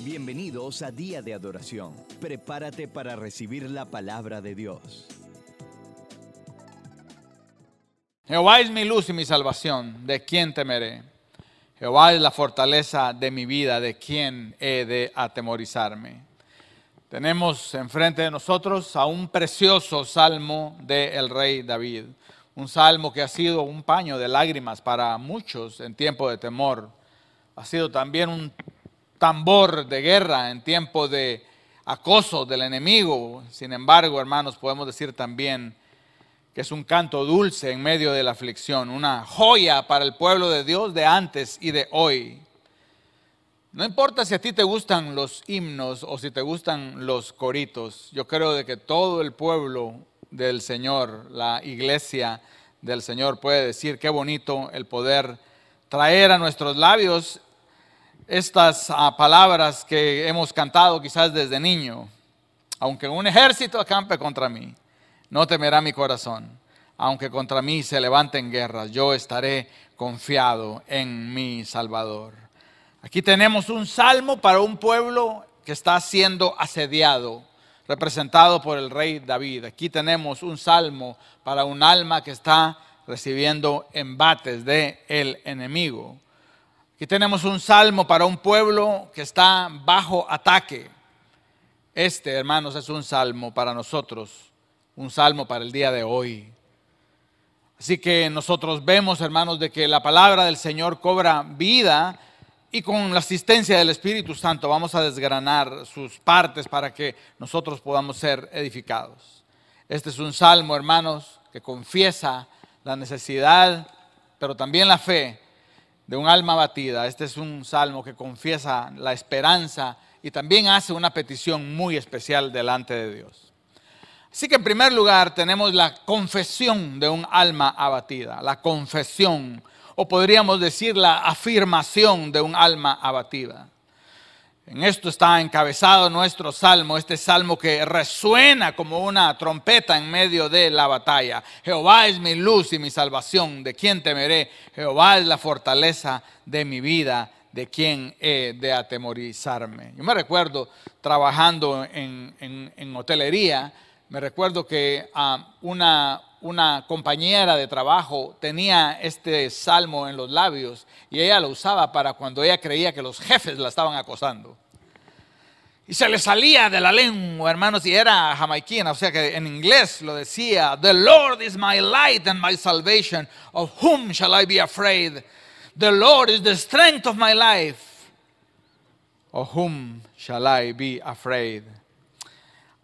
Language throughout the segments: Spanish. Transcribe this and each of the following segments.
Bienvenidos a Día de Adoración. Prepárate para recibir la palabra de Dios. Jehová es mi luz y mi salvación, ¿de quién temeré? Jehová es la fortaleza de mi vida, ¿de quién he de atemorizarme? Tenemos enfrente de nosotros a un precioso salmo del rey David, un salmo que ha sido un paño de lágrimas para muchos en tiempo de temor. Ha sido también un tambor de guerra en tiempo de acoso del enemigo. Sin embargo, hermanos, podemos decir también que es un canto dulce en medio de la aflicción, una joya para el pueblo de Dios de antes y de hoy. No importa si a ti te gustan los himnos o si te gustan los coritos, yo creo de que todo el pueblo del Señor, la iglesia del Señor puede decir qué bonito el poder traer a nuestros labios estas ah, palabras que hemos cantado quizás desde niño. Aunque un ejército acampe contra mí, no temerá mi corazón. Aunque contra mí se levanten guerras, yo estaré confiado en mi Salvador. Aquí tenemos un salmo para un pueblo que está siendo asediado, representado por el rey David. Aquí tenemos un salmo para un alma que está recibiendo embates de el enemigo. Aquí tenemos un salmo para un pueblo que está bajo ataque. Este, hermanos, es un salmo para nosotros un salmo para el día de hoy. Así que nosotros vemos, hermanos, de que la palabra del Señor cobra vida y con la asistencia del Espíritu Santo vamos a desgranar sus partes para que nosotros podamos ser edificados. Este es un salmo, hermanos, que confiesa la necesidad, pero también la fe de un alma batida. Este es un salmo que confiesa la esperanza y también hace una petición muy especial delante de Dios. Así que en primer lugar tenemos la confesión de un alma abatida, la confesión, o podríamos decir la afirmación de un alma abatida. En esto está encabezado nuestro salmo, este salmo que resuena como una trompeta en medio de la batalla. Jehová es mi luz y mi salvación, ¿de quién temeré? Jehová es la fortaleza de mi vida, ¿de quién he de atemorizarme? Yo me recuerdo trabajando en, en hotelería, me recuerdo que ah, una, una compañera de trabajo tenía este salmo en los labios y ella lo usaba para cuando ella creía que los jefes la estaban acosando. Y se le salía de la lengua, hermanos, y era jamaiquina, o sea que en inglés lo decía, The Lord is my light and my salvation, of whom shall I be afraid? The Lord is the strength of my life, of whom shall I be afraid?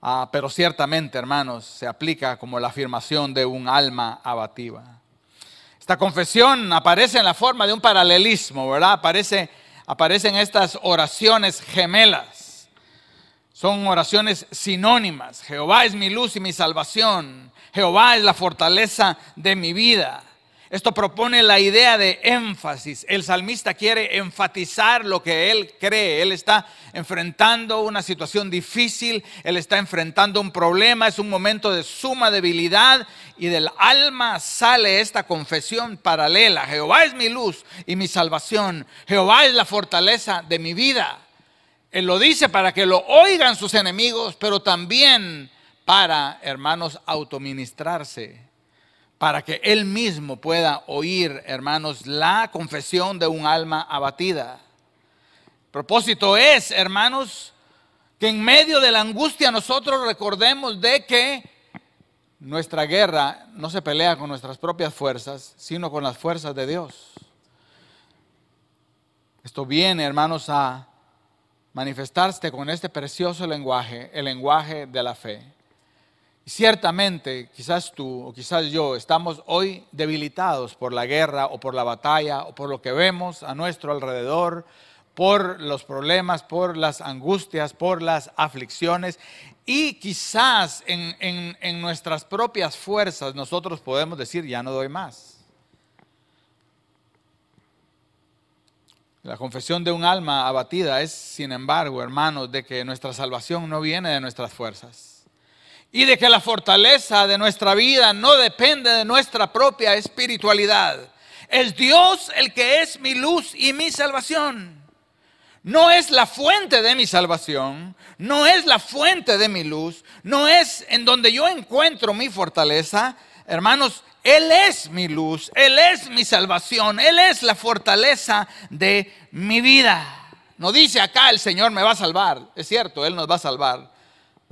Ah, pero ciertamente, hermanos, se aplica como la afirmación de un alma abativa. Esta confesión aparece en la forma de un paralelismo, ¿verdad? Aparece, aparecen estas oraciones gemelas. Son oraciones sinónimas. Jehová es mi luz y mi salvación. Jehová es la fortaleza de mi vida. Esto propone la idea de énfasis. El salmista quiere enfatizar lo que él cree. Él está enfrentando una situación difícil, él está enfrentando un problema, es un momento de suma debilidad y del alma sale esta confesión paralela. Jehová es mi luz y mi salvación. Jehová es la fortaleza de mi vida. Él lo dice para que lo oigan sus enemigos, pero también para, hermanos, autoministrarse para que él mismo pueda oír, hermanos, la confesión de un alma abatida. Propósito es, hermanos, que en medio de la angustia nosotros recordemos de que nuestra guerra no se pelea con nuestras propias fuerzas, sino con las fuerzas de Dios. Esto viene, hermanos, a manifestarse con este precioso lenguaje, el lenguaje de la fe. Ciertamente, quizás tú o quizás yo estamos hoy debilitados por la guerra o por la batalla o por lo que vemos a nuestro alrededor, por los problemas, por las angustias, por las aflicciones y quizás en, en nuestras propias fuerzas nosotros podemos decir, ya no doy más. La confesión de un alma abatida es, sin embargo, hermanos, de que nuestra salvación no viene de nuestras fuerzas y de que la fortaleza de nuestra vida no depende de nuestra propia espiritualidad. Es Dios el que es mi luz y mi salvación. no es la fuente de mi salvación, no es la fuente de mi luz, no es en donde yo encuentro mi fortaleza. Hermanos, Él es mi luz, Él es mi salvación, Él es la fortaleza de mi vida. No dice acá el Señor me va a salvar, es cierto, Él nos va a salvar,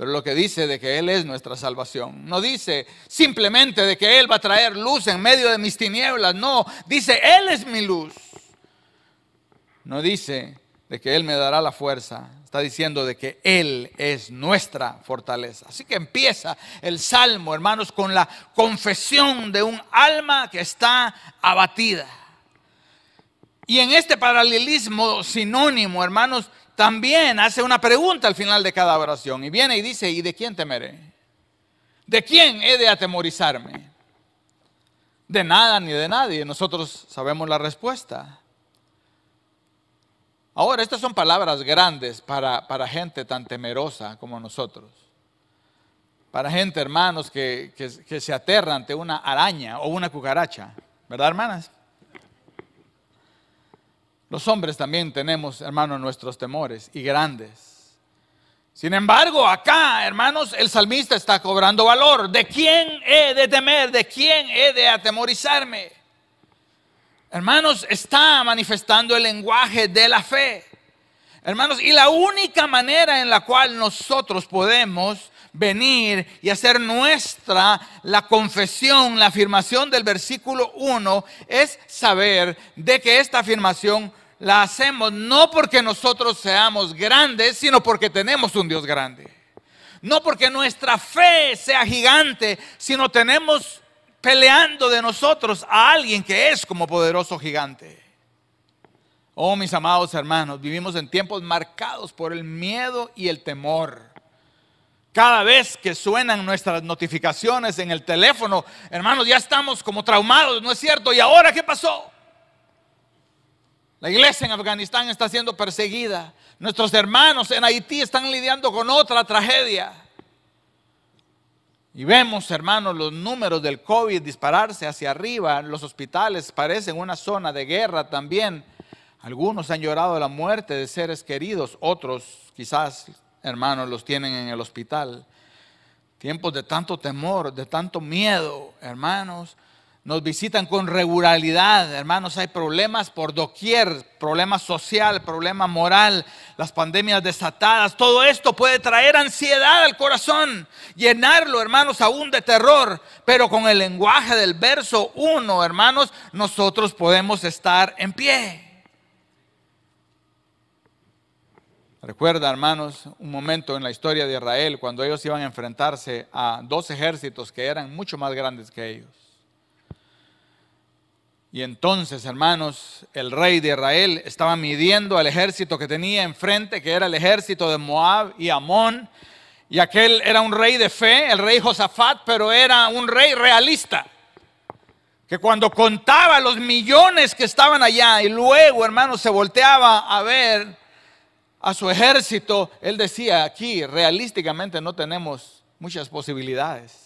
pero lo que dice de que Él es nuestra salvación. No dice simplemente de que Él va a traer luz en medio de mis tinieblas, no, dice Él es mi luz. No dice de que Él me dará la fuerza, está diciendo de que Él es nuestra fortaleza. Así que empieza el salmo, hermanos, con la confesión de un alma que está abatida. Y en este paralelismo sinónimo, hermanos, también hace una pregunta al final de cada oración. Y viene y dice, ¿y de quién temeré? ¿De quién he de atemorizarme? De nada ni de nadie. Nosotros sabemos la respuesta. Ahora, estas son palabras grandes para, gente tan temerosa como nosotros. Para gente, hermanos, que, que se aterra ante una araña o una cucaracha. ¿Verdad, hermanas? Los hombres también tenemos, hermanos, nuestros temores y grandes. Sin embargo, acá, hermanos, el salmista está cobrando valor. ¿De quién he de temer? ¿De quién he de atemorizarme? Hermanos, está manifestando el lenguaje de la fe. Hermanos, y la única manera en la cual nosotros podemos venir y hacer nuestra la confesión, la afirmación del versículo 1 es saber de que esta afirmación la hacemos no porque nosotros seamos grandes, sino porque tenemos un Dios grande. No porque nuestra fe sea gigante, sino tenemos peleando de nosotros a alguien que es como poderoso gigante. Oh, mis amados hermanos, vivimos en tiempos marcados por el miedo y el temor. Cada vez que suenan nuestras notificaciones en el teléfono, hermanos, ya estamos como traumados, ¿no es cierto? ¿Y ahora qué pasó? La iglesia en Afganistán está siendo perseguida. Nuestros hermanos en Haití están lidiando con otra tragedia. Y vemos, hermanos, los números del COVID dispararse hacia arriba. Los hospitales parecen una zona de guerra también. Algunos han llorado la muerte de seres queridos, otros quizás, hermanos, los tienen en el hospital. Tiempos de tanto temor, de tanto miedo, hermanos nos visitan con regularidad, hermanos, hay problemas por doquier, problema social, problema moral, las pandemias desatadas, todo esto puede traer ansiedad al corazón, llenarlo, hermanos, aún de terror, pero con el lenguaje del verso 1, hermanos, nosotros podemos estar en pie. Recuerda, hermanos, un momento en la historia de Israel cuando ellos iban a enfrentarse a dos ejércitos que eran mucho más grandes que ellos. Y entonces, hermanos, el rey de Israel estaba midiendo al ejército que tenía enfrente, que era el ejército de Moab y Amón. Y aquel era un rey de fe, el rey Josafat, pero era un rey realista. Que cuando contaba los millones que estaban allá y luego, hermanos, se volteaba a ver a su ejército, él decía, aquí realísticamente no tenemos muchas posibilidades.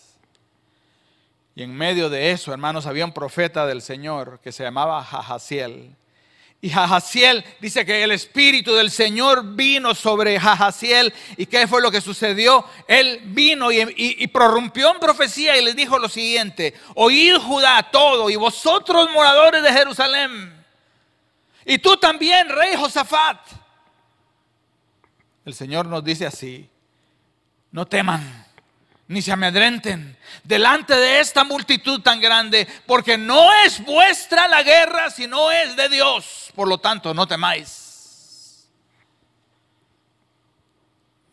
Y en medio de eso, hermanos, había un profeta del Señor que se llamaba Jajaziel. Y Jajaziel dice que el Espíritu del Señor vino sobre Jajaziel. ¿Y qué fue lo que sucedió? Él vino y, y, prorrumpió en profecía y les dijo lo siguiente: Oíd Judá todo y vosotros moradores de Jerusalén. Y tú también, rey Josafat. El Señor nos dice así: No teman ni se amedrenten delante de esta multitud tan grande, porque no es vuestra la guerra, sino es de Dios. Por lo tanto, no temáis.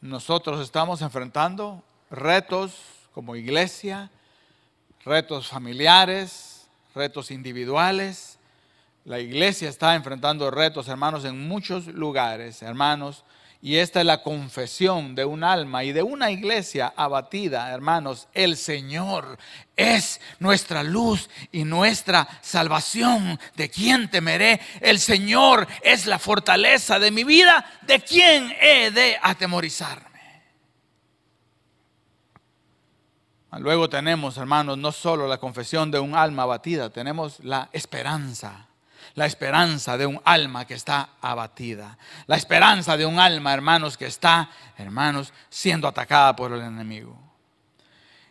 Nosotros estamos enfrentando retos como iglesia, retos familiares, retos individuales. La iglesia está enfrentando retos, hermanos, en muchos lugares, hermanos. Y esta es la confesión de un alma y de una iglesia abatida, hermanos. El Señor es nuestra luz y nuestra salvación. ¿De quién temeré? El Señor es la fortaleza de mi vida. ¿De quién he de atemorizarme? Luego tenemos, hermanos, no solo la confesión de un alma abatida, tenemos la esperanza La esperanza de un alma que está abatida. La esperanza de un alma, hermanos, que está, hermanos, siendo atacada por el enemigo.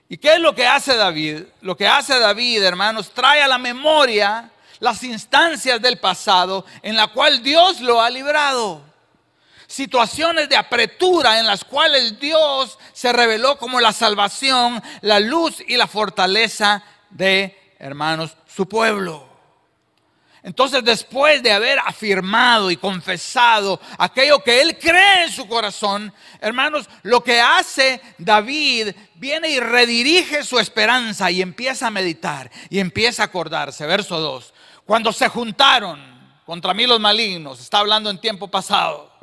¿Y qué es lo que hace David? Lo que hace David, hermanos, trae a la memoria las instancias del pasado en la cual Dios lo ha librado. Situaciones de apretura en las cuales Dios se reveló como la salvación, la luz y la fortaleza de, hermanos, su pueblo. Entonces, después de haber afirmado y confesado aquello que él cree en su corazón, hermanos, lo que hace David viene y redirige su esperanza y empieza a meditar y empieza a acordarse. Verso 2. Cuando se juntaron contra mí los malignos, está hablando en tiempo pasado.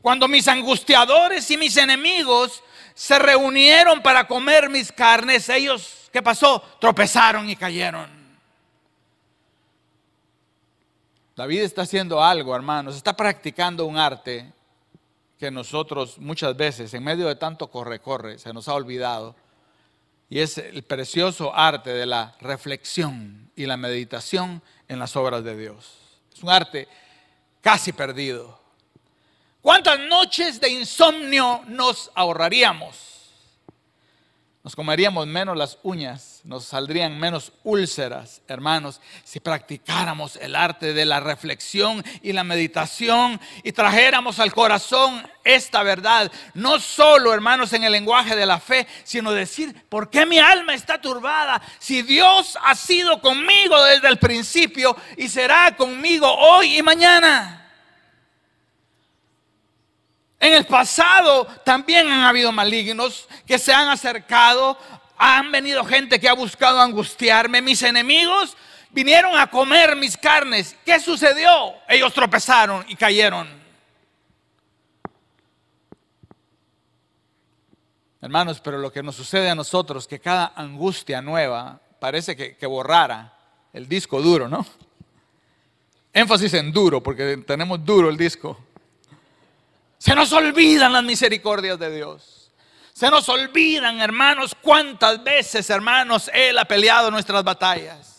Cuando mis angustiadores y mis enemigos se reunieron para comer mis carnes, ellos, ¿qué pasó? Tropezaron y cayeron. David está haciendo algo, hermanos, está practicando un arte que nosotros muchas veces, en medio de tanto corre-corre, se nos ha olvidado. Y es el precioso arte de la reflexión y la meditación en las obras de Dios. Es un arte casi perdido. ¿Cuántas noches de insomnio nos ahorraríamos? Nos comeríamos menos las uñas, nos saldrían menos úlceras, hermanos, si practicáramos el arte de la reflexión y la meditación y trajéramos al corazón esta verdad, no solo, hermanos, en el lenguaje de la fe, sino decir, ¿por qué mi alma está turbada? Si Dios ha sido conmigo desde el principio y será conmigo hoy y mañana. En el pasado también han habido malignos que se han acercado, han venido gente que ha buscado angustiarme, mis enemigos vinieron a comer mis carnes. ¿Qué sucedió? Ellos tropezaron y cayeron. Hermanos, pero lo que nos sucede a nosotros, que cada angustia nueva parece que, que borrara el disco duro, ¿no? Énfasis en duro, porque tenemos duro el disco. Se nos olvidan las misericordias de Dios. Se nos olvidan, hermanos, cuántas veces, hermanos, Él ha peleado nuestras batallas.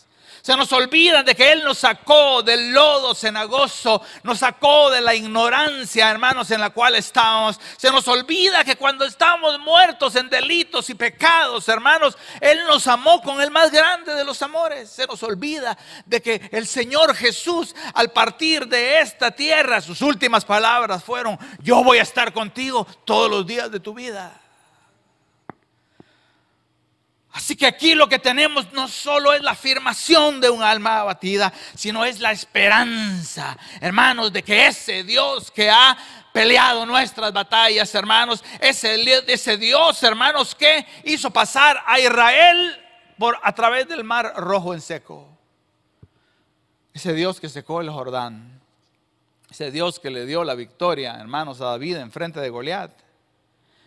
Se nos olvida de que Él nos sacó del lodo cenagoso, nos sacó de la ignorancia, hermanos, en la cual estábamos. Se nos olvida que cuando estábamos muertos en delitos y pecados, hermanos, Él nos amó con el más grande de los amores. Se nos olvida de que el Señor Jesús, al partir de esta tierra, sus últimas palabras fueron, yo voy a estar contigo todos los días de tu vida. Así que aquí lo que tenemos no solo es la afirmación de un alma abatida, sino es la esperanza, hermanos, de que ese Dios que ha peleado nuestras batallas, hermanos, ese, ese Dios, hermanos, que hizo pasar a Israel por, a través del mar rojo en seco. Ese Dios que secó el Jordán. Ese Dios que le dio la victoria, hermanos, a David en frente de Goliat.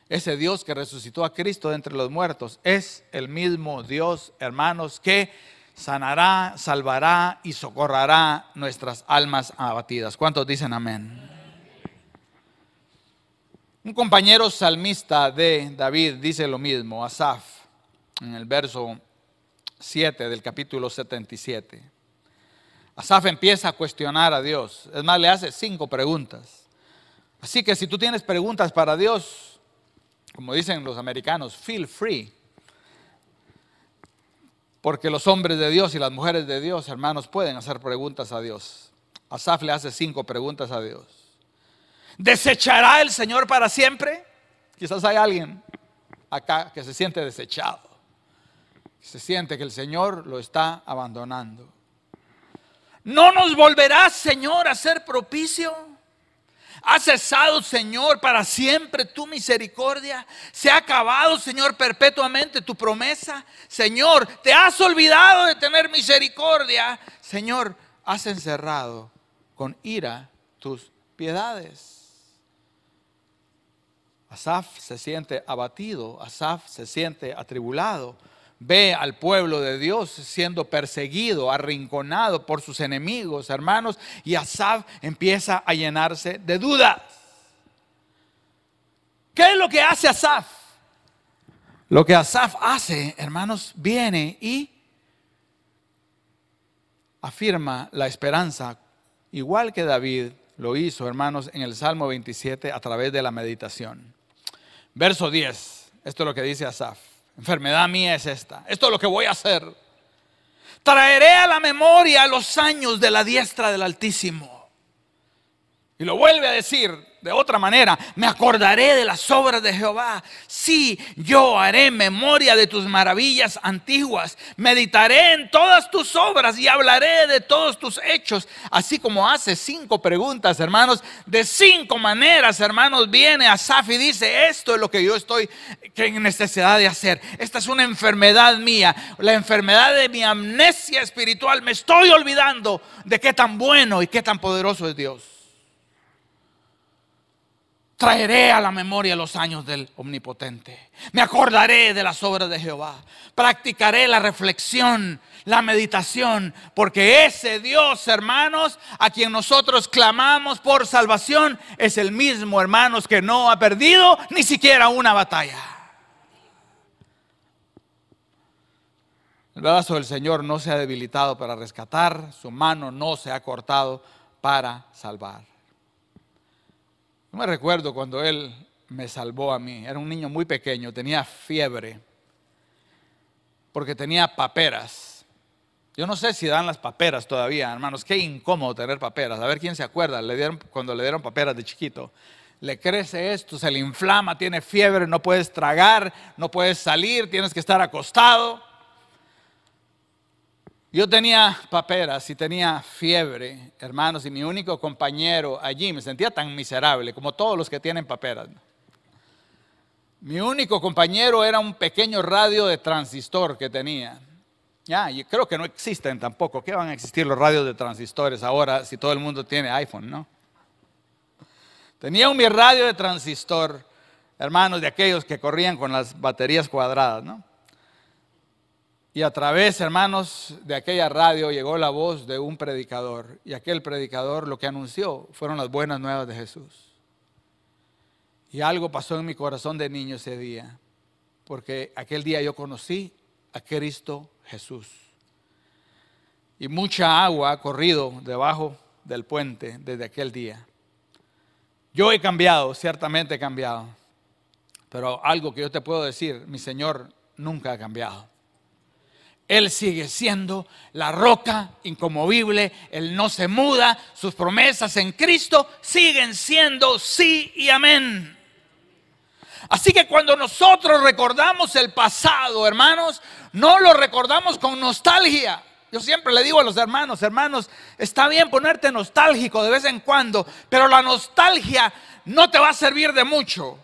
Ese Dios que resucitó a Cristo de entre los muertos es el mismo Dios, hermanos, que sanará, salvará y socorrará nuestras almas abatidas. ¿Cuántos dicen amén? Un compañero salmista de David dice lo mismo, Asaf, en el verso 7 del capítulo 77. Asaf empieza a cuestionar a Dios. Es más, le hace cinco preguntas. Así que si tú tienes preguntas para Dios, como dicen los americanos, feel free. Porque los hombres de Dios y las mujeres de Dios, hermanos, pueden hacer preguntas a Dios. Asaf le hace cinco preguntas a Dios. ¿Desechará el Señor para siempre? Quizás hay alguien acá que se siente desechado. Se siente que el Señor lo está abandonando. ¿No nos volverá, Señor, a ser propicio? ¿Ha cesado, Señor, para siempre tu misericordia? ¿Se ha acabado, Señor, perpetuamente tu promesa? Señor, ¿te has olvidado de tener misericordia? Señor, has encerrado con ira tus piedades. Asaf se siente abatido, Asaf se siente atribulado ve al pueblo de Dios siendo perseguido, arrinconado por sus enemigos, hermanos, y Asaf empieza a llenarse de dudas. ¿Qué es lo que hace Asaf? Lo que Asaf hace, hermanos, viene y afirma la esperanza, igual que David lo hizo, hermanos, en el Salmo 27 a través de la meditación. Verso 10, esto es lo que dice Asaf. Enfermedad mía es esta. Esto es lo que voy a hacer. Traeré a la memoria los años de la diestra del Altísimo. Y lo vuelve a decir, de otra manera, me acordaré de las obras de Jehová. Sí, yo haré memoria de tus maravillas antiguas. Meditaré en todas tus obras y hablaré de todos tus hechos. Así como hace cinco preguntas, hermanos, de cinco maneras, hermanos, viene Asaf y dice, esto es lo que yo estoy en necesidad de hacer. Esta es una enfermedad mía, la enfermedad de mi amnesia espiritual. Me estoy olvidando de qué tan bueno y qué tan poderoso es Dios. Traeré a la memoria los años del Omnipotente. Me acordaré de las obras de Jehová. Practicaré la reflexión, la meditación, porque ese Dios, hermanos, a quien nosotros clamamos por salvación, es el mismo, hermanos, que no ha perdido ni siquiera una batalla. El brazo del Señor no se ha debilitado para rescatar, su mano no se ha cortado para salvar me recuerdo cuando Él me salvó a mí. Era un niño muy pequeño, tenía fiebre, porque tenía paperas. Yo no sé si dan las paperas todavía, hermanos. Qué incómodo tener paperas. A ver quién se acuerda. Le dieron, cuando le dieron paperas de chiquito. Le crece esto, se le inflama, tiene fiebre, no puedes tragar, no puedes salir, tienes que estar acostado. Yo tenía paperas y tenía fiebre, hermanos, y mi único compañero allí me sentía tan miserable como todos los que tienen paperas. Mi único compañero era un pequeño radio de transistor que tenía. Ya, creo que no existen tampoco. ¿Qué van a existir los radios de transistores ahora si todo el mundo tiene iPhone, no? Tenía un mi radio de transistor, hermanos, de aquellos que corrían con las baterías cuadradas, ¿no? Y a través, hermanos, de aquella radio llegó la voz de un predicador. Y aquel predicador lo que anunció fueron las buenas nuevas de Jesús. Y algo pasó en mi corazón de niño ese día. Porque aquel día yo conocí a Cristo Jesús. Y mucha agua ha corrido debajo del puente desde aquel día. Yo he cambiado, ciertamente he cambiado. Pero algo que yo te puedo decir, mi Señor nunca ha cambiado. Él sigue siendo la roca incomovible, Él no se muda, sus promesas en Cristo siguen siendo sí y amén. Así que cuando nosotros recordamos el pasado, hermanos, no lo recordamos con nostalgia. Yo siempre le digo a los hermanos, hermanos, está bien ponerte nostálgico de vez en cuando, pero la nostalgia no te va a servir de mucho.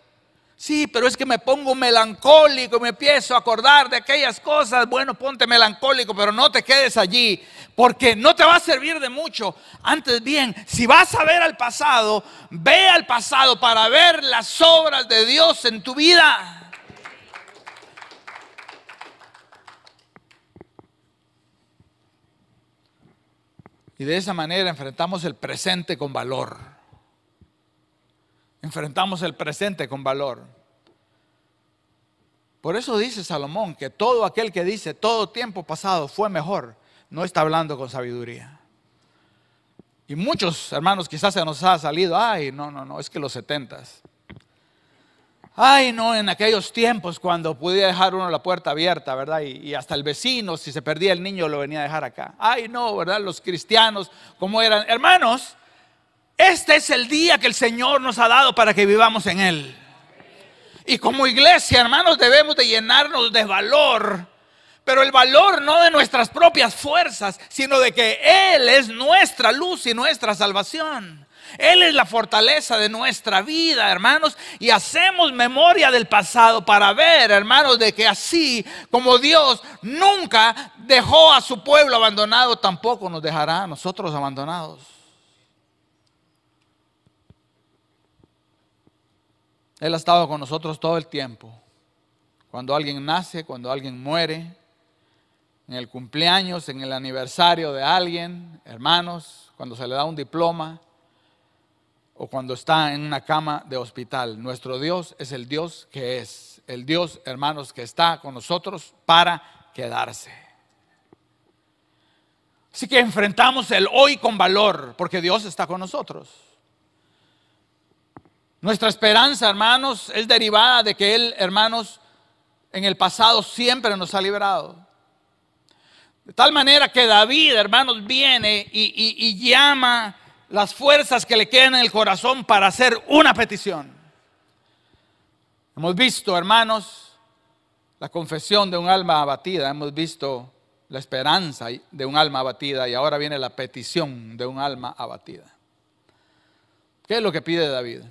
Sí, pero es que me pongo melancólico, me empiezo a acordar de aquellas cosas. Bueno, ponte melancólico, pero no te quedes allí, porque no te va a servir de mucho. Antes bien, si vas a ver al pasado, ve al pasado para ver las obras de Dios en tu vida. Y de esa manera enfrentamos el presente con valor enfrentamos el presente con valor. Por eso dice Salomón que todo aquel que dice todo tiempo pasado fue mejor, no está hablando con sabiduría. Y muchos hermanos quizás se nos ha salido, ay, no, no, no, es que los setentas. Ay, no, en aquellos tiempos cuando podía dejar uno la puerta abierta, ¿verdad? Y, y, hasta el vecino, si se perdía el niño, lo venía a dejar acá. Ay, no, ¿verdad? Los cristianos, como eran? Hermanos, este es el día que el Señor nos ha dado para que vivamos en Él. Y como iglesia, hermanos, debemos de llenarnos de valor. Pero el valor no de nuestras propias fuerzas, sino de que Él es nuestra luz y nuestra salvación. Él es la fortaleza de nuestra vida, hermanos. Y hacemos memoria del pasado para ver, hermanos, de que así como Dios nunca dejó a su pueblo abandonado, tampoco nos dejará a nosotros abandonados. Él ha estado con nosotros todo el tiempo. Cuando alguien nace, cuando alguien muere, en el cumpleaños, en el aniversario de alguien, hermanos, cuando se le da un diploma o cuando está en una cama de hospital. Nuestro Dios es el Dios que es, el Dios, hermanos, que está con nosotros para quedarse. Así que enfrentamos el hoy con valor, porque Dios está con nosotros. Nuestra esperanza, hermanos, es derivada de que Él, hermanos, en el pasado siempre nos ha librado. De tal manera que David, hermanos, viene y, llama las fuerzas que le quedan en el corazón para hacer una petición. Hemos visto, hermanos, la confesión de un alma abatida, hemos visto la esperanza de un alma abatida y ahora viene la petición de un alma abatida. ¿Qué es lo que pide David?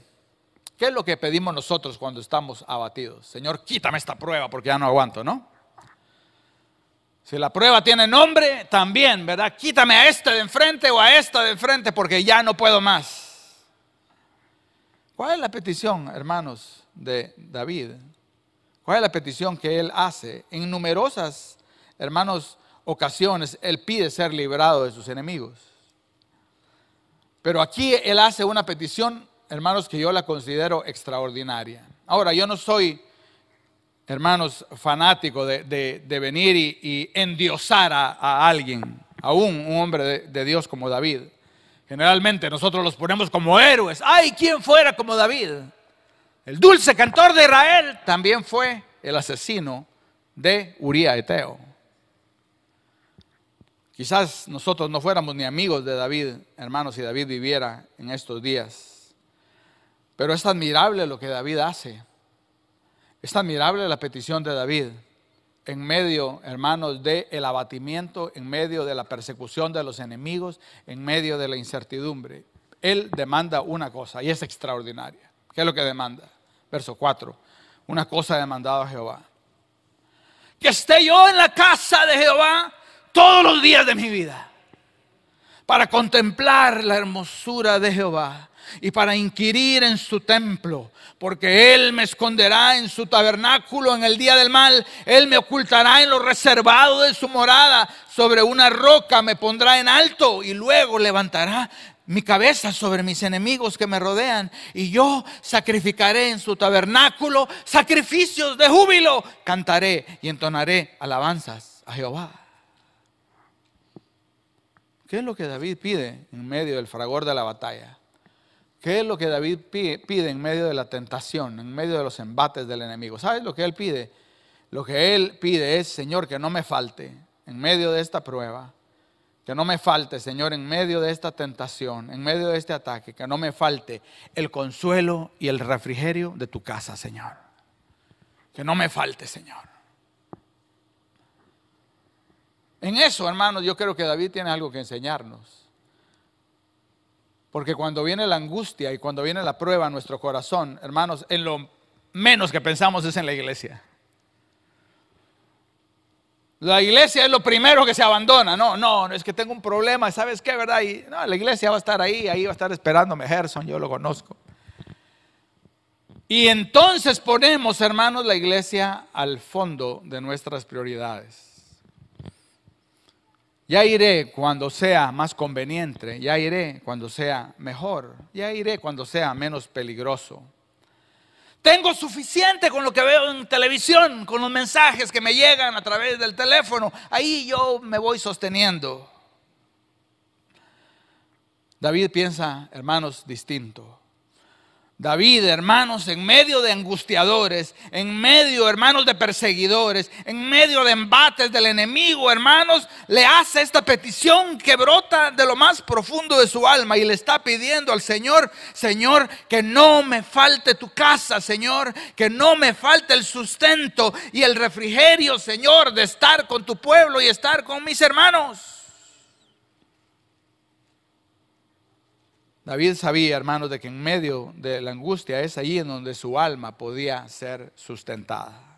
¿Qué es lo que pedimos nosotros cuando estamos abatidos? Señor, quítame esta prueba porque ya no aguanto, ¿no? Si la prueba tiene nombre, también, ¿verdad? Quítame a este de enfrente o a esta de enfrente porque ya no puedo más. ¿Cuál es la petición, hermanos, de David? ¿Cuál es la petición que él hace? En numerosas, hermanos, ocasiones, él pide ser librado de sus enemigos. Pero aquí él hace una petición, hermanos, que yo la considero extraordinaria. Ahora, yo no soy hermanos, fanático de, venir y, endiosar a, alguien, aún un hombre de, de, Dios como David. Generalmente nosotros los ponemos como héroes. ¡Ay, quién fuera como David! El dulce cantor de Israel también fue el asesino de Uría Eteo. Quizás nosotros no fuéramos ni amigos de David, hermanos, si David viviera en estos días. Pero es admirable lo que David hace. Es admirable la petición de David en medio, hermanos, del el abatimiento, en medio de la persecución de los enemigos, en medio de la incertidumbre. Él demanda una cosa y es extraordinaria. ¿Qué es lo que demanda? Verso 4. Una cosa demandado a Jehová. Que esté yo en la casa de Jehová todos los días de mi vida para contemplar la hermosura de Jehová y para inquirir en su templo, porque Él me esconderá en su tabernáculo en el día del mal, Él me ocultará en lo reservado de su morada, sobre una roca me pondrá en alto y luego levantará mi cabeza sobre mis enemigos que me rodean, y yo sacrificaré en su tabernáculo sacrificios de júbilo, cantaré y entonaré alabanzas a Jehová. ¿Qué es lo que David pide en medio del fragor de la batalla? ¿Qué es lo que David pide en medio de la tentación, en medio de los embates del enemigo? ¿Sabes lo que él pide? Lo que él pide es, Señor, que no me falte en medio de esta prueba, que no me falte, Señor, en medio de esta tentación, en medio de este ataque, que no me falte el consuelo y el refrigerio de tu casa, Señor. Que no me falte, Señor. En eso, hermanos, yo creo que David tiene algo que enseñarnos. Porque cuando viene la angustia y cuando viene la prueba en nuestro corazón, hermanos, en lo menos que pensamos es en la iglesia. La iglesia es lo primero que se abandona. No, no, es que tengo un problema, ¿sabes qué, verdad? Y, no, la iglesia va a estar ahí, ahí va a estar esperándome Gerson, yo lo conozco. Y entonces ponemos, hermanos, la iglesia al fondo de nuestras prioridades. Ya iré cuando sea más conveniente, ya iré cuando sea mejor, ya iré cuando sea menos peligroso. Tengo suficiente con lo que veo en televisión, con los mensajes que me llegan a través del teléfono. Ahí yo me voy sosteniendo. David piensa, hermanos, distinto. David, hermanos, en medio de angustiadores, en medio, hermanos, de perseguidores, en medio de embates del enemigo, hermanos, le hace esta petición que brota de lo más profundo de su alma y le está pidiendo al Señor, Señor, que no me falte tu casa, Señor, que no me falte el sustento y el refrigerio, Señor, de estar con tu pueblo y estar con mis hermanos. David sabía, hermanos, de que en medio de la angustia es allí en donde su alma podía ser sustentada.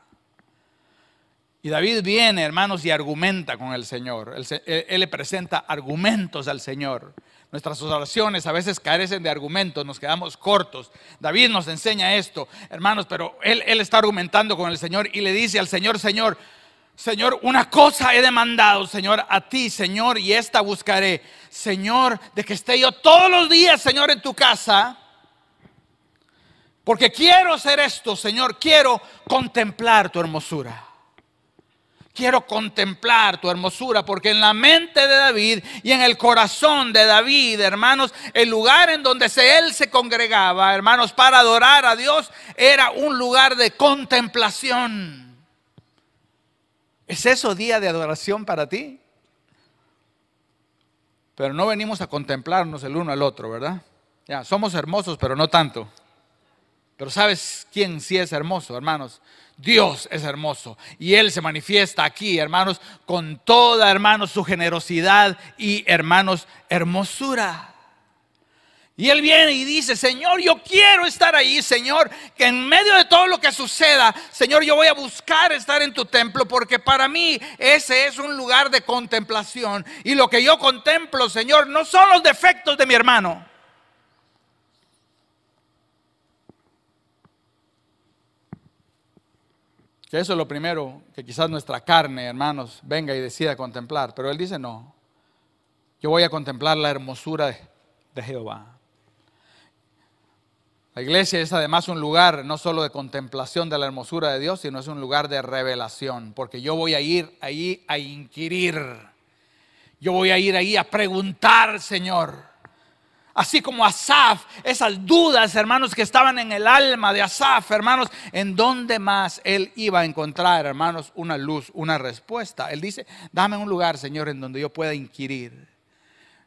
Y David viene, hermanos, y argumenta con el Señor. Él, le presenta argumentos al Señor. Nuestras oraciones a veces carecen de argumentos, nos quedamos cortos. David nos enseña esto, hermanos, pero él, él está argumentando con el Señor y le dice al Señor, Señor, Señor, una cosa he demandado, Señor, a ti, Señor, y esta buscaré. Señor, de que esté yo todos los días, Señor, en tu casa. Porque quiero hacer esto, Señor, quiero contemplar tu hermosura. Quiero contemplar tu hermosura, porque en la mente de David y en el corazón de David, hermanos, el lugar en donde él se congregaba, hermanos, para adorar a Dios, era un lugar de contemplación. ¿Es eso día de adoración para ti? Pero no venimos a contemplarnos el uno al otro, ¿verdad? Ya, somos hermosos, pero no tanto. Pero ¿sabes quién sí es hermoso, hermanos? Dios es hermoso y Él se manifiesta aquí, hermanos, con toda, hermanos, su generosidad y, hermanos, hermosura. Y Él viene y dice, Señor, yo quiero estar ahí, Señor, que en medio de todo lo que suceda, Señor, yo voy a buscar estar en tu templo, porque para mí ese es un lugar de contemplación. Y lo que yo contemplo, Señor, no son los defectos de mi hermano. Que eso es lo primero que quizás nuestra carne, hermanos, venga y decida contemplar. Pero Él dice, no, yo voy a contemplar la hermosura de, Jehová. La iglesia es además un lugar no solo de contemplación de la hermosura de Dios, sino es un lugar de revelación, porque yo voy a ir ahí a inquirir. Yo voy a ir ahí a preguntar, Señor. Así como Asaf, esas dudas, hermanos, que estaban en el alma de Asaf, hermanos, ¿en dónde más él iba a encontrar, hermanos, una luz, una respuesta? Él dice, dame un lugar, Señor, en donde yo pueda inquirir.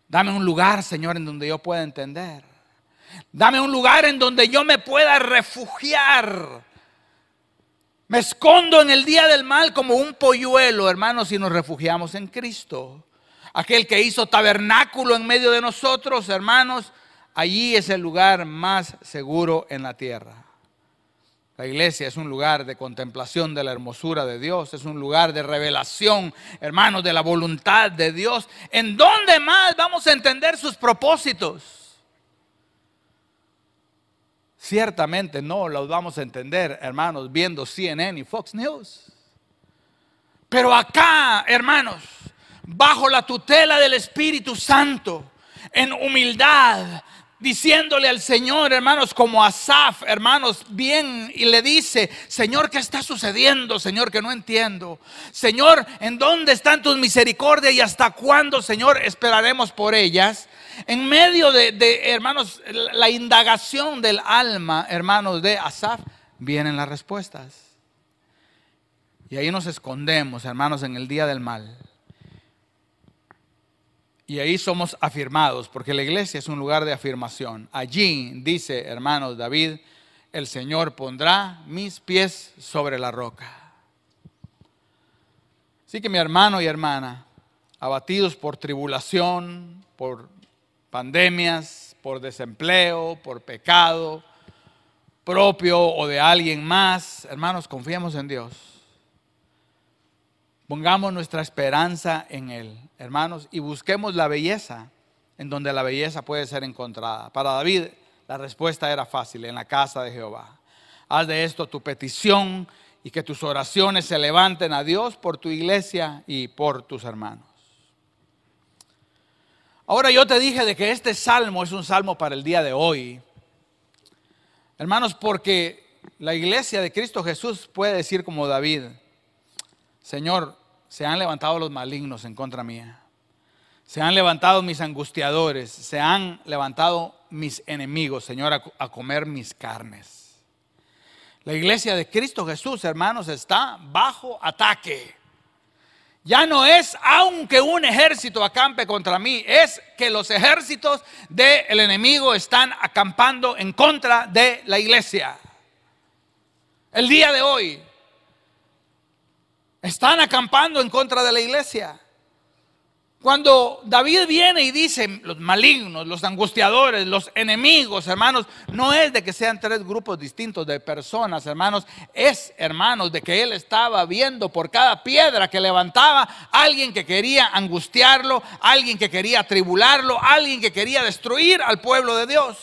Dame un lugar, Señor, en donde yo pueda entender. Dame un lugar en donde yo me pueda refugiar. Me escondo en el día del mal como un polluelo, hermanos, si nos refugiamos en Cristo aquel que hizo tabernáculo en medio de nosotros, hermanos, allí es el lugar más seguro en la tierra. La iglesia es un lugar de contemplación de la hermosura de Dios, es un lugar de revelación, hermanos, de la voluntad de Dios. ¿En dónde más vamos a entender sus propósitos? Ciertamente no los vamos a entender, hermanos, viendo CNN y Fox News. Pero acá, hermanos, bajo la tutela del Espíritu Santo, en humildad, diciéndole al Señor, hermanos, como Asaf, hermanos, bien, y le dice, Señor, ¿qué está sucediendo? Señor, que no entiendo. Señor, ¿en dónde están tus misericordias y hasta cuándo, Señor, esperaremos por ellas? En medio de, hermanos, la indagación del alma, hermanos, de Asaf, vienen las respuestas. Y ahí nos escondemos, hermanos, en el día del mal. Y ahí somos afirmados, porque la iglesia es un lugar de afirmación. Allí dice, hermanos David, el Señor pondrá mis pies sobre la roca. Así que mi hermano y hermana, abatidos por tribulación, por pandemias, por desempleo, por pecado propio o de alguien más, hermanos, confiemos en Dios. Pongamos nuestra esperanza en Él, hermanos, y busquemos la belleza en donde la belleza puede ser encontrada. Para David la respuesta era fácil, en la casa de Jehová. Haz de esto tu petición y que tus oraciones se levanten a Dios por tu iglesia y por tus hermanos. Ahora yo te dije de que este salmo es un salmo para el día de hoy. Hermanos, porque la iglesia de Cristo Jesús puede decir como David, Señor, se han levantado los malignos en contra mía. Se han levantado mis angustiadores, se han levantado mis enemigos, Señor, a, comer mis carnes. La iglesia de Cristo Jesús, hermanos, está bajo ataque. Ya no es aunque un ejército acampe contra mí, es que los ejércitos del enemigo están acampando en contra de la iglesia. El día de hoy, están acampando en contra de la iglesia. Cuando David viene y dice, los malignos, los angustiadores, los enemigos, hermanos, no es de que sean tres grupos distintos de personas, hermanos, es, hermanos, de que él estaba viendo por cada piedra que levantaba alguien que quería angustiarlo, alguien que quería tribularlo, alguien que quería destruir al pueblo de Dios.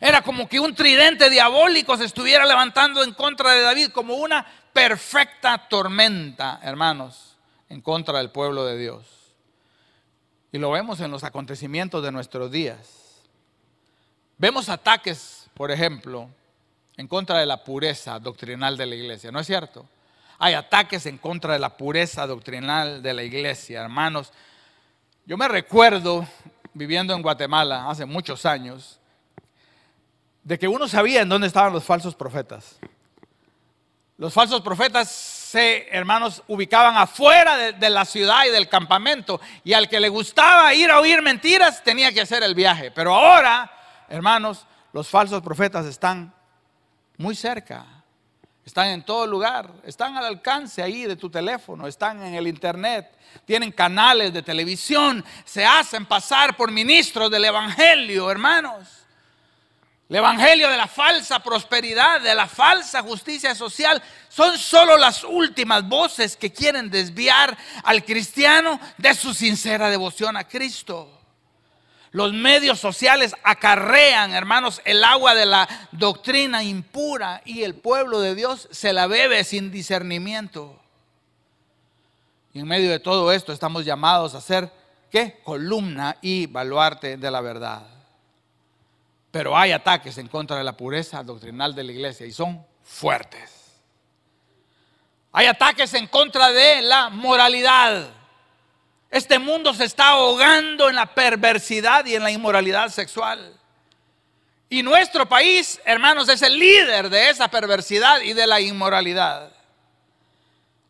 Era como que un tridente diabólico se estuviera levantando en contra de David como una perfecta tormenta, hermanos, en contra del pueblo de Dios. Y lo vemos en los acontecimientos de nuestros días. Vemos ataques, por ejemplo, en contra de la pureza doctrinal de la iglesia, ¿no es cierto? hay ataques en contra de la pureza doctrinal de la iglesia, hermanos. Yo me recuerdo viviendo en Guatemala hace muchos años, de que uno sabía en dónde estaban los falsos profetas. Los falsos profetas se, hermanos, ubicaban afuera de, de, la ciudad y del campamento. Y al que le gustaba ir a oír mentiras, tenía que hacer el viaje. Pero ahora, hermanos, los falsos profetas están muy cerca. Están en todo lugar. Están al alcance ahí de tu teléfono. Están en el internet. Tienen canales de televisión. Se hacen pasar por ministros del Evangelio, hermanos. El evangelio de la falsa prosperidad, de la falsa justicia social, son solo las últimas voces que quieren desviar al cristiano de su sincera devoción a Cristo. Los medios sociales acarrean, hermanos, el agua de la doctrina impura y el pueblo de Dios se la bebe sin discernimiento. Y en medio de todo esto estamos llamados a ser, ¿qué? Columna y baluarte de la verdad. Pero hay ataques en contra de la pureza doctrinal de la iglesia y son fuertes. Hay ataques en contra de la moralidad. Este mundo se está ahogando en la perversidad y en la inmoralidad sexual. Y nuestro país, hermanos, es el líder de esa perversidad y de la inmoralidad.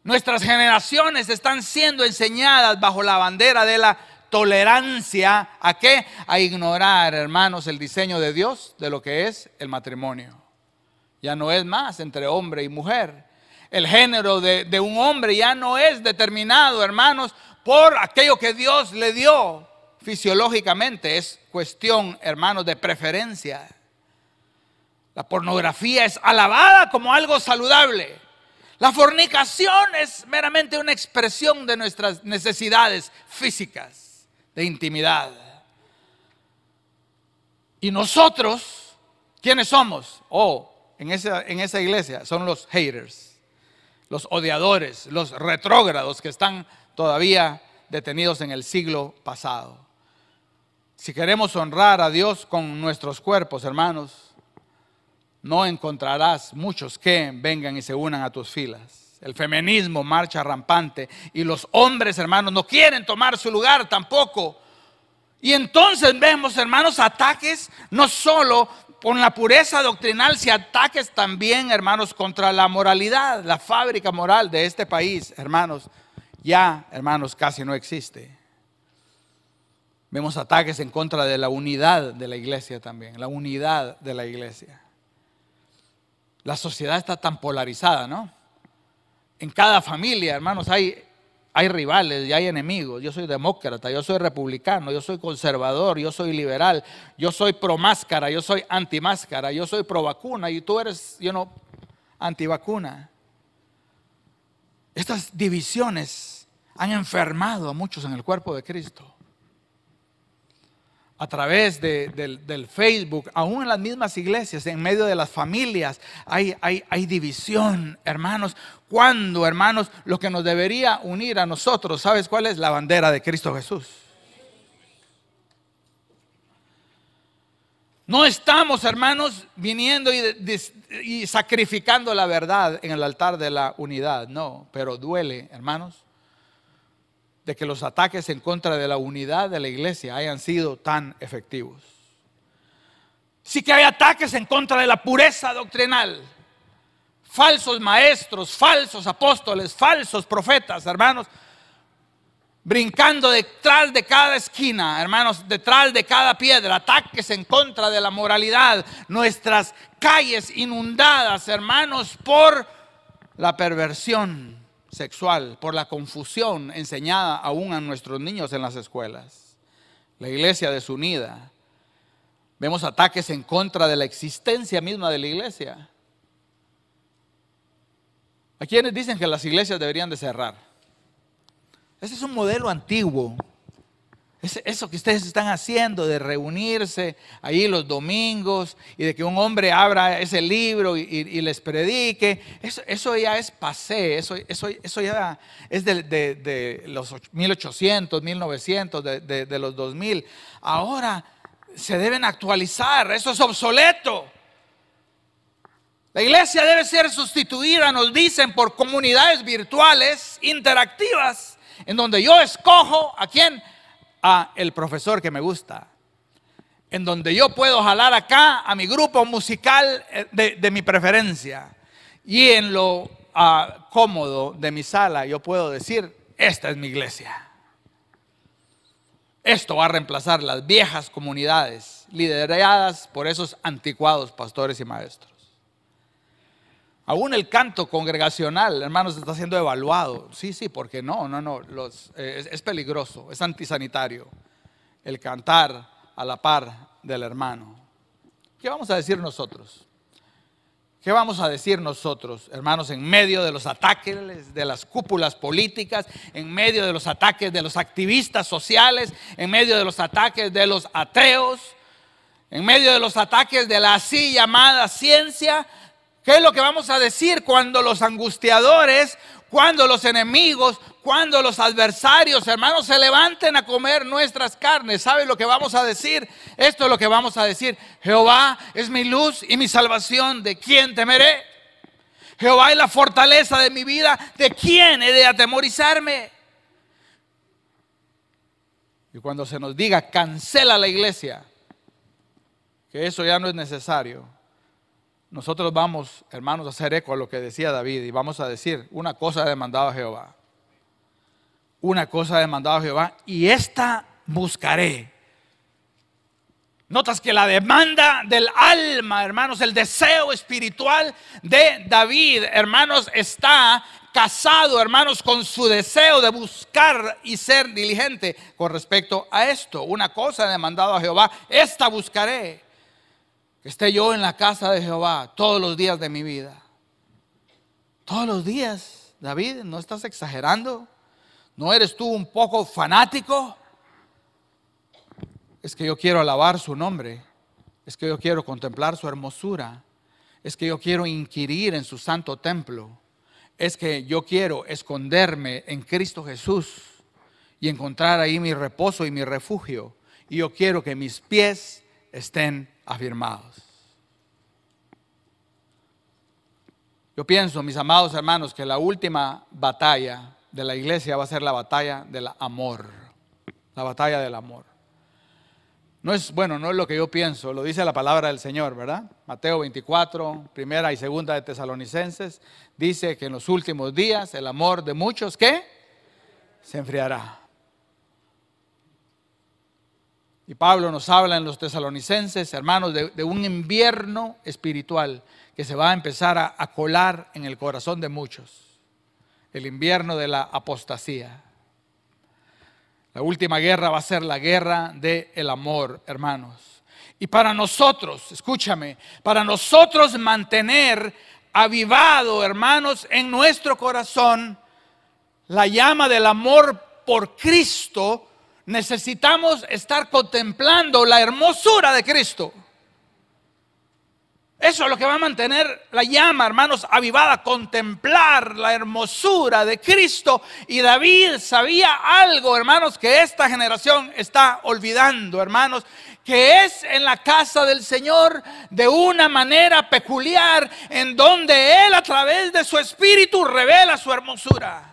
Nuestras generaciones están siendo enseñadas bajo la bandera de la tolerancia a qué? A ignorar, hermanos, el diseño de Dios de lo que es el matrimonio. Ya no es más entre hombre y mujer. El género de, de un hombre ya no es determinado, hermanos, por aquello que Dios le dio fisiológicamente. Es cuestión, hermanos, de preferencia. La pornografía es alabada como algo saludable. La fornicación es meramente una expresión de nuestras necesidades físicas de intimidad. Y nosotros, ¿quiénes somos? Oh, en esa, en esa iglesia son los haters, los odiadores, los retrógrados que están todavía detenidos en el siglo pasado. Si queremos honrar a Dios con nuestros cuerpos, hermanos, no encontrarás muchos que vengan y se unan a tus filas. El feminismo marcha rampante y los hombres, hermanos, no quieren tomar su lugar tampoco. Y entonces vemos, hermanos, ataques no solo con la pureza doctrinal, sino ataques también, hermanos, contra la moralidad, la fábrica moral de este país, hermanos. Ya, hermanos, casi no existe. Vemos ataques en contra de la unidad de la iglesia también, la unidad de la iglesia. La sociedad está tan polarizada, ¿no? En cada familia, hermanos, hay, hay rivales y hay enemigos. Yo soy demócrata, yo soy republicano, yo soy conservador, yo soy liberal, yo soy pro máscara, yo soy anti máscara, yo soy pro vacuna y tú eres, yo no, anti vacuna. Estas divisiones han enfermado a muchos en el cuerpo de Cristo a través del, Facebook, aún en las mismas iglesias, en medio de las familias, hay, hay, hay división, hermanos. Cuando, hermanos, lo que nos debería unir a nosotros, ¿sabes cuál es? La bandera de Cristo Jesús. No estamos, hermanos, viniendo y, sacrificando la verdad en el altar de la unidad, no, pero duele, hermanos, de que los ataques en contra de la unidad de la iglesia hayan sido tan efectivos. Sí que hay ataques en contra de la pureza doctrinal. Falsos maestros, falsos apóstoles, falsos profetas, hermanos, brincando detrás de cada esquina, hermanos, detrás de cada piedra, ataques en contra de la moralidad, nuestras calles inundadas, hermanos, por la perversión sexual, por la confusión enseñada aún a nuestros niños en las escuelas. La iglesia desunida. Vemos ataques en contra de la existencia misma de la iglesia. Hay quienes dicen que las iglesias deberían de cerrar. Ese es un modelo antiguo eso que ustedes están haciendo de reunirse ahí los domingos y de que un hombre abra ese libro y, les predique, eso, ya es pasé, eso, eso, ya es de, los 1800, 1900, de, de los 2000. Ahora se deben actualizar, eso es obsoleto. La iglesia debe ser sustituida, nos dicen, por comunidades virtuales interactivas, en donde yo escojo a quién, a el profesor que me gusta, en donde yo puedo jalar acá a mi grupo musical eh, de, mi preferencia y en lo ah, cómodo de mi sala yo puedo decir, esta es mi iglesia. Esto va a reemplazar las viejas comunidades lideradas por esos anticuados pastores y maestros. Aún el canto congregacional, hermanos, está siendo evaluado. Sí, sí, porque no, no, no, eh, es, peligroso, es antisanitario el cantar a la par del hermano. ¿Qué vamos a decir nosotros? ¿Qué vamos a decir nosotros, hermanos, en medio de los ataques de las cúpulas políticas, en medio de los ataques de los activistas sociales, en medio de los ataques de los ateos, en medio de los ataques de la así llamada ciencia? ¿Qué es lo que vamos a decir cuando los angustiadores, cuando los enemigos, cuando los adversarios, hermanos, se levanten a comer nuestras carnes? ¿Saben lo que vamos a decir? Esto es lo que vamos a decir. Jehová es mi luz y mi salvación. ¿De quién temeré? Jehová es la fortaleza de mi vida. ¿De quién he de atemorizarme? Y cuando se nos diga cancela la iglesia, que eso ya no es necesario nosotros vamos, hermanos, a hacer eco a lo que decía David y vamos a decir, una cosa ha demandado a Jehová. Una cosa ha demandado a Jehová y esta buscaré. Notas que la demanda del alma, hermanos, el deseo espiritual de David, hermanos, está casado, hermanos, con su deseo de buscar y ser diligente con respecto a esto. Una cosa ha demandado a Jehová, esta buscaré que esté yo en la casa de Jehová todos los días de mi vida. Todos los días, David, ¿no estás exagerando? ¿No eres tú un poco fanático? Es que yo quiero alabar su nombre. Es que yo quiero contemplar su hermosura. Es que yo quiero inquirir en su santo templo. Es que yo quiero esconderme en Cristo Jesús y encontrar ahí mi reposo y mi refugio. Y yo quiero que mis pies estén afirmados. Yo pienso, mis amados hermanos, que la última batalla de la iglesia va a ser la batalla del amor. La batalla del amor. No es, bueno, no es lo que yo pienso, lo dice la palabra del Señor, ¿verdad? Mateo 24, primera y segunda de Tesalonicenses, dice que en los últimos días el amor de muchos, ¿qué? Se enfriará. Y Pablo nos habla en los tesalonicenses, hermanos, de, un invierno espiritual que se va a empezar a, colar en el corazón de muchos. El invierno de la apostasía. La última guerra va a ser la guerra del amor, hermanos. Y para nosotros, escúchame, para nosotros mantener avivado, hermanos, en nuestro corazón la llama del amor por Cristo, necesitamos estar contemplando la hermosura de Cristo. Eso es lo que va a mantener la llama, hermanos, avivada, contemplar la hermosura de Cristo. Y David sabía algo, hermanos, que esta generación está olvidando, hermanos, que es en la casa del Señor de una manera peculiar, en donde Él a través de su espíritu revela su hermosura.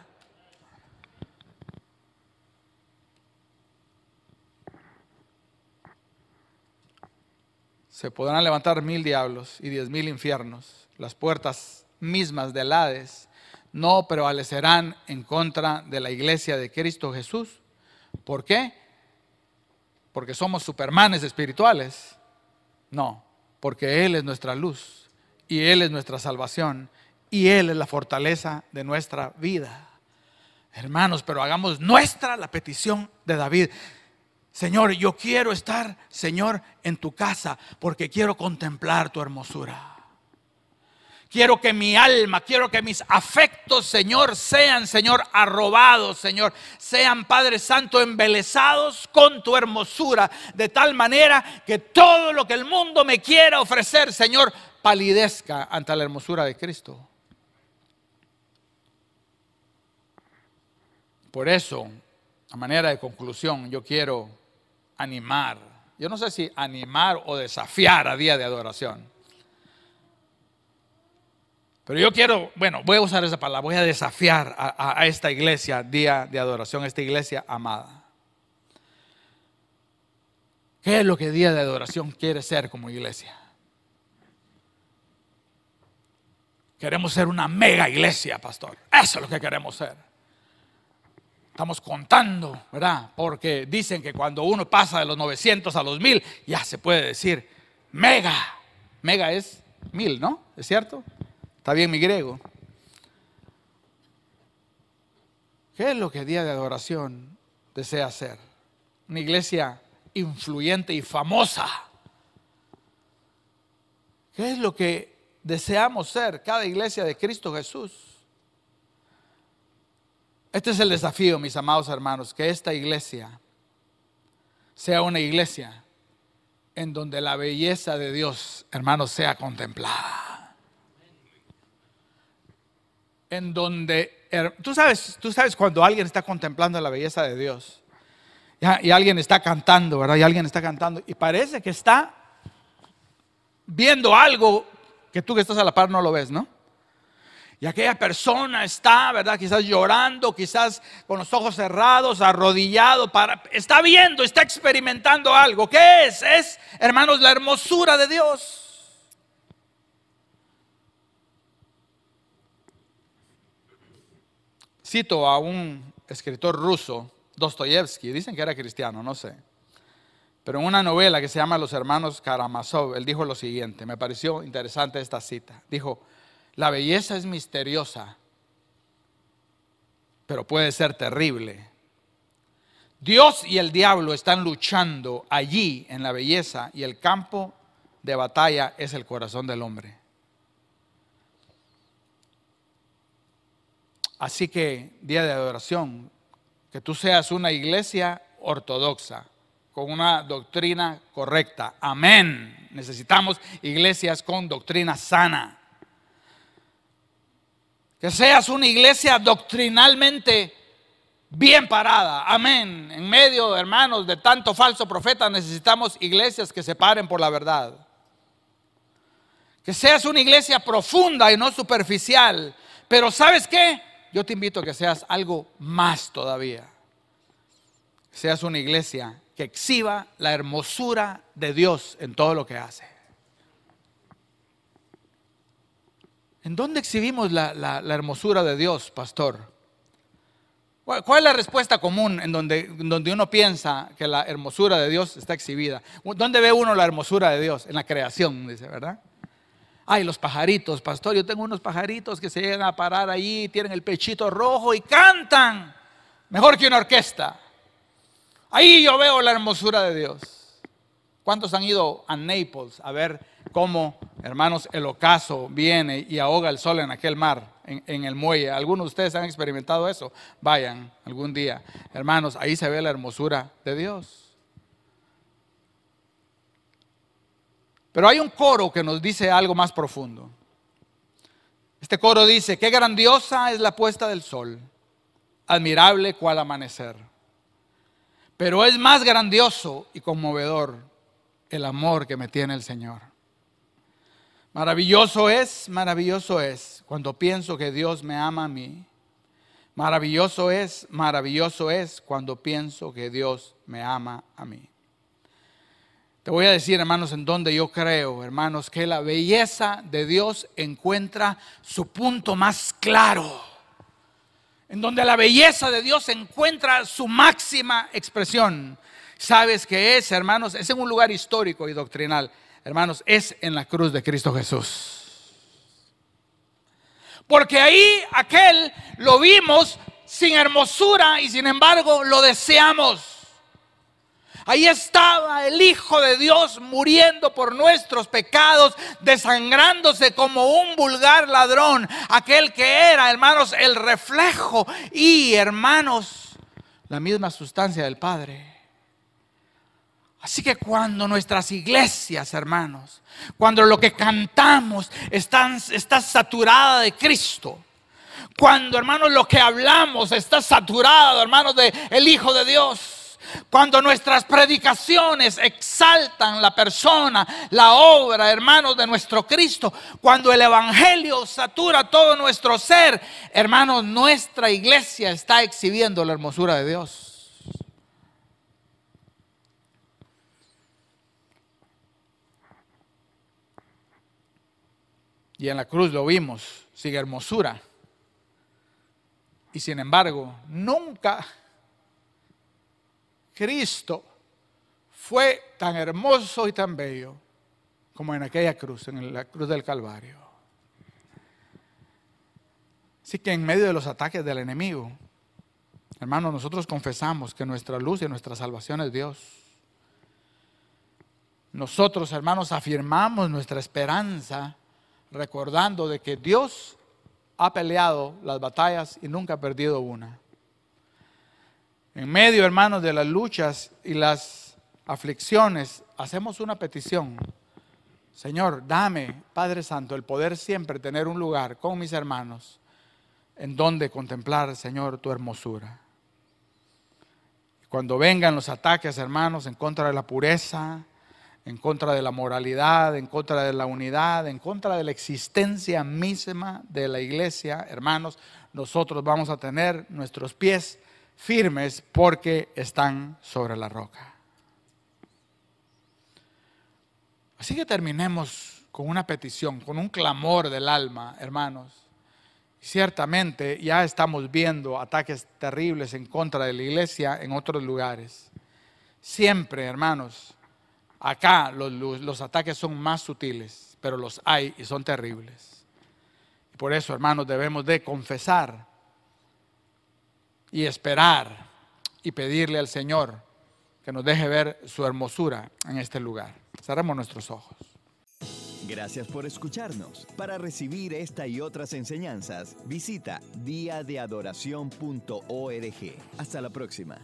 Se podrán levantar mil diablos y diez mil infiernos, las puertas mismas del Hades no prevalecerán en contra de la iglesia de Cristo Jesús. ¿Por qué? Porque somos supermanes espirituales. No, porque Él es nuestra luz y Él es nuestra salvación y Él es la fortaleza de nuestra vida. Hermanos, pero hagamos nuestra la petición de David. Señor, yo quiero estar, Señor, en tu casa porque quiero contemplar tu hermosura. Quiero que mi alma, quiero que mis afectos, Señor, sean, Señor, arrobados, Señor, sean, Padre Santo, embelesados con tu hermosura, de tal manera que todo lo que el mundo me quiera ofrecer, Señor, palidezca ante la hermosura de Cristo. Por eso, a manera de conclusión, yo quiero animar. Yo no sé si animar o desafiar a día de adoración. Pero yo quiero, bueno, voy a usar esa palabra, voy a desafiar a, esta iglesia, día de adoración, esta iglesia amada. ¿Qué es lo que día de adoración quiere ser como iglesia? Queremos ser una mega iglesia, pastor. Eso es lo que queremos ser. Estamos contando, ¿verdad? Porque dicen que cuando uno pasa de los 900 a los 1000, ya se puede decir mega. Mega es mil, ¿no? ¿Es cierto? Está bien mi griego. ¿Qué es lo que día de adoración desea hacer? Una iglesia influyente y famosa. ¿Qué es lo que deseamos ser cada iglesia de Cristo Jesús? Este es el desafío, mis amados hermanos, que esta iglesia sea una iglesia en donde la belleza de Dios, hermanos, sea contemplada. En donde, tú sabes, tú sabes cuando alguien está contemplando la belleza de Dios y alguien está cantando, ¿verdad? Y alguien está cantando y parece que está viendo algo que tú que estás a la par no lo ves, ¿no? Y aquella persona está, ¿verdad? Quizás llorando, quizás con los ojos cerrados, arrodillado, está viendo, está experimentando algo. ¿Qué es? Es, hermanos, la hermosura de Dios. Cito a un escritor ruso Dostoyevsky, dicen que era cristiano, no sé. Pero en una novela que se llama Los hermanos Karamazov, él dijo lo siguiente, me pareció interesante esta cita. Dijo, la belleza es misteriosa, pero puede ser terrible. Dios y el diablo están luchando allí en la belleza y el campo de batalla es el corazón del hombre. Así que día de adoración, que tú seas una iglesia ortodoxa, con una doctrina correcta. Amén. Necesitamos iglesias con doctrina sana. Que seas una iglesia doctrinalmente bien parada. Amén. En medio, hermanos, de tanto falso profeta, necesitamos iglesias que se paren por la verdad. Que seas una iglesia profunda y no superficial. Pero ¿sabes qué? yo te invito a que seas algo más todavía. Seas una iglesia que exhiba la hermosura de Dios en todo lo que hace. ¿En dónde exhibimos la, hermosura de Dios, pastor? ¿Cuál es la respuesta común en donde, donde uno piensa que la hermosura de Dios está exhibida? ¿Dónde ve uno la hermosura de Dios? En la creación, dice, ¿verdad? Ay, los pajaritos, pastor, yo tengo unos pajaritos que se llegan a parar ahí, tienen el pechito rojo y cantan. Mejor que una orquesta. Ahí yo veo la hermosura de Dios. ¿Cuántos han ido a Naples a ver cómo, hermanos, el ocaso viene y ahoga el sol en aquel mar, en, el muelle? ¿Algunos de ustedes han experimentado eso? Vayan algún día. Hermanos, ahí se ve la hermosura de Dios. Pero hay un coro que nos dice algo más profundo. Este coro dice, qué grandiosa es la puesta del sol, admirable cual amanecer. Pero es más grandioso y conmovedor el amor que me tiene el Señor. Maravilloso es, maravilloso es cuando pienso que Dios me ama a mí. Maravilloso es, maravilloso es cuando pienso que Dios me ama a mí. Te voy a decir, hermanos, en donde yo creo, hermanos, que la belleza de Dios encuentra su punto más claro. En donde la belleza de Dios encuentra su máxima expresión. ¿Sabes qué es, hermanos? Es en un lugar histórico y doctrinal. Hermanos, es en la cruz de Cristo Jesús. Porque ahí aquel lo vimos sin hermosura y sin embargo lo deseamos. Ahí estaba el Hijo de Dios muriendo por nuestros pecados, desangrándose como un vulgar ladrón, aquel que era, hermanos, el reflejo y, hermanos, la misma sustancia del Padre. Así que cuando nuestras iglesias, hermanos, cuando lo que cantamos está, saturada de Cristo, cuando, hermanos, lo que hablamos está saturado, hermanos, de el Hijo de Dios, Cuando nuestras predicaciones exaltan la persona, la obra, hermanos, de nuestro Cristo. Cuando el Evangelio satura todo nuestro ser. Hermanos, nuestra iglesia está exhibiendo la hermosura de Dios. Y en la cruz lo vimos, sin hermosura. Y sin embargo, nunca Cristo fue tan hermoso y tan bello como en aquella cruz, en la cruz del Calvario. Así que en medio de los ataques del enemigo, hermanos, nosotros confesamos que nuestra luz y nuestra salvación es Dios. Nosotros, hermanos, afirmamos nuestra esperanza recordando de que Dios ha peleado las batallas y nunca ha perdido una. En medio, hermanos, de las luchas y las aflicciones, hacemos una petición. Señor, dame, Padre Santo, el poder siempre tener un lugar con mis hermanos en donde contemplar, Señor, tu hermosura. Cuando vengan los ataques, hermanos, en contra de la pureza, en contra de la moralidad, en contra de la unidad, en contra de la existencia misma de la iglesia, hermanos, nosotros vamos a tener nuestros pies firmes porque están sobre la roca. Así que terminemos con una petición, con un clamor del alma, hermanos. Ciertamente ya estamos viendo ataques terribles en contra de la iglesia en otros lugares. Siempre, hermanos, Acá los, ataques son más sutiles, pero los hay y son terribles. Por eso, hermanos, debemos de confesar y esperar y pedirle al Señor que nos deje ver su hermosura en este lugar. Cerremos nuestros ojos. Gracias por escucharnos. Para recibir esta y otras enseñanzas, visita diadeadoración.org. Hasta la próxima.